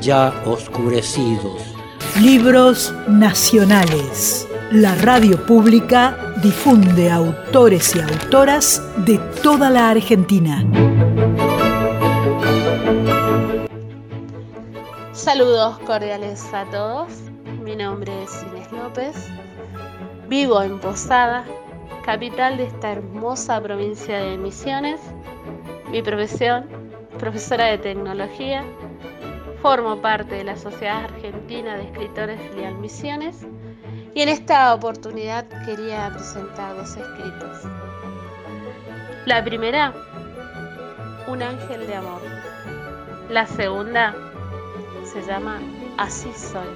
ya oscurecidos. Libros nacionales. La radio pública difunde autores y autoras de toda la Argentina. Saludos cordiales a todos. Mi nombre es Inés López. Vivo en Posada, capital de esta hermosa provincia de Misiones. Mi profesión, profesora de tecnología. Formo parte de la Sociedad Argentina de Escritores Filial Misiones y en esta oportunidad quería presentar dos escritos. La primera, Un ángel de amor. La segunda se llama Así soy.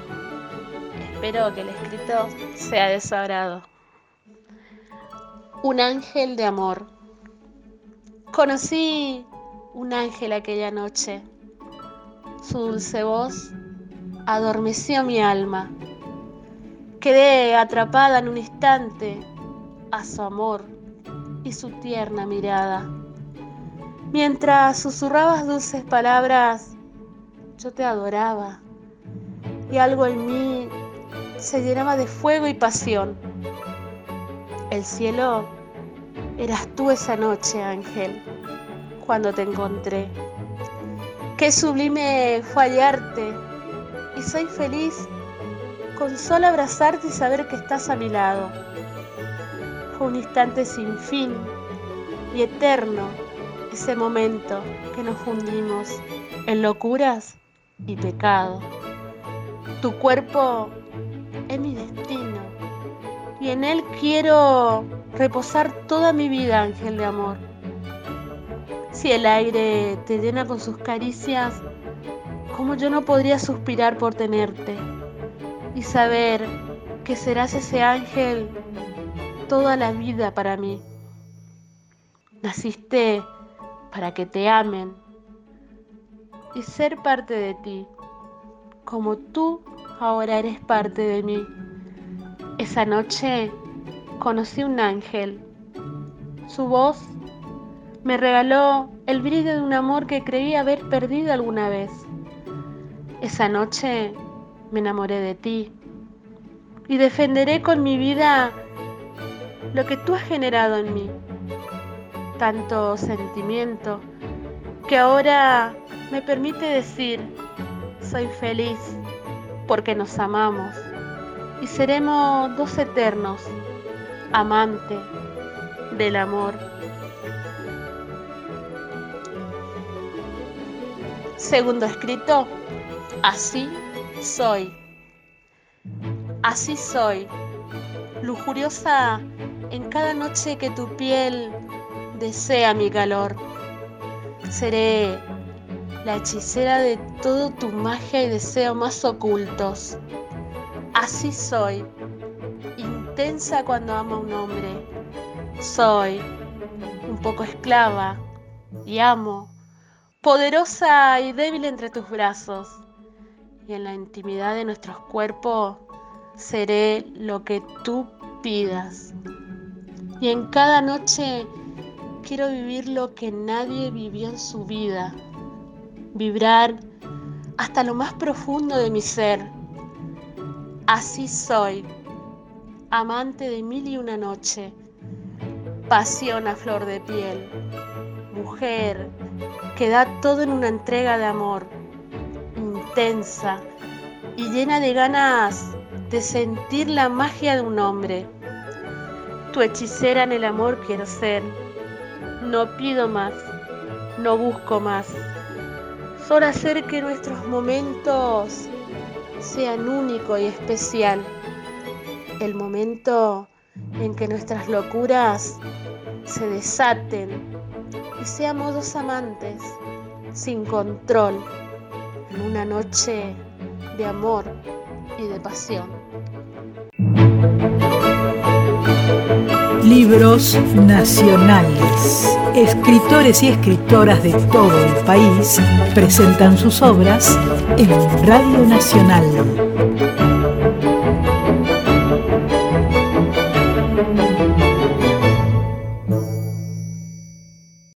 Espero que el escrito sea de su agrado. Un ángel de amor. Conocí un ángel aquella noche. Su dulce voz adormeció mi alma. Quedé atrapada en un instante a su amor y su tierna mirada. Mientras susurrabas dulces palabras, yo te adoraba y algo en mí se llenaba de fuego y pasión. El cielo eras tú esa noche, ángel, cuando te encontré. Qué sublime fue hallarte y soy feliz con solo abrazarte y saber que estás a mi lado. Fue un instante sin fin y eterno ese momento que nos fundimos en locuras y pecado. Tu cuerpo es mi destino y en él quiero reposar toda mi vida, ángel de amor. Si el aire te llena con sus caricias, ¿cómo yo no podría suspirar por tenerte y saber que serás ese ángel toda la vida para mí? Naciste para que te amen y ser parte de ti, como tú ahora eres parte de mí. Esa noche conocí un ángel. Su voz me regaló el brillo de un amor que creí haber perdido alguna vez. Esa noche me enamoré de ti y defenderé con mi vida lo que tú has generado en mí. Tanto sentimiento que ahora me permite decir, soy feliz porque nos amamos y seremos dos eternos, amante del amor. Segundo escrito, así soy. Así soy, lujuriosa en cada noche que tu piel desea mi calor. Seré la hechicera de todo tu magia y deseo más ocultos. Así soy, intensa cuando amo a un hombre. Soy un poco esclava y amo, poderosa y débil entre tus brazos. Y en la intimidad de nuestros cuerpos seré lo que tú pidas. Y en cada noche quiero vivir lo que nadie vivió en su vida vibrar hasta lo más profundo de mi ser. Así soy, amante de mil y una noche, pasión a flor de piel, mujer que da todo en una entrega de amor, intensa y llena de ganas de sentir la magia de un hombre. Tu hechicera en el amor quiero ser, no pido más, no busco más Solo hacer que nuestros momentos sean únicos y especial. El momento en que nuestras locuras se desaten y seamos dos amantes sin control en una noche de amor y de pasión. Libros nacionales. Escritores y escritoras de todo el país presentan sus obras en Radio Nacional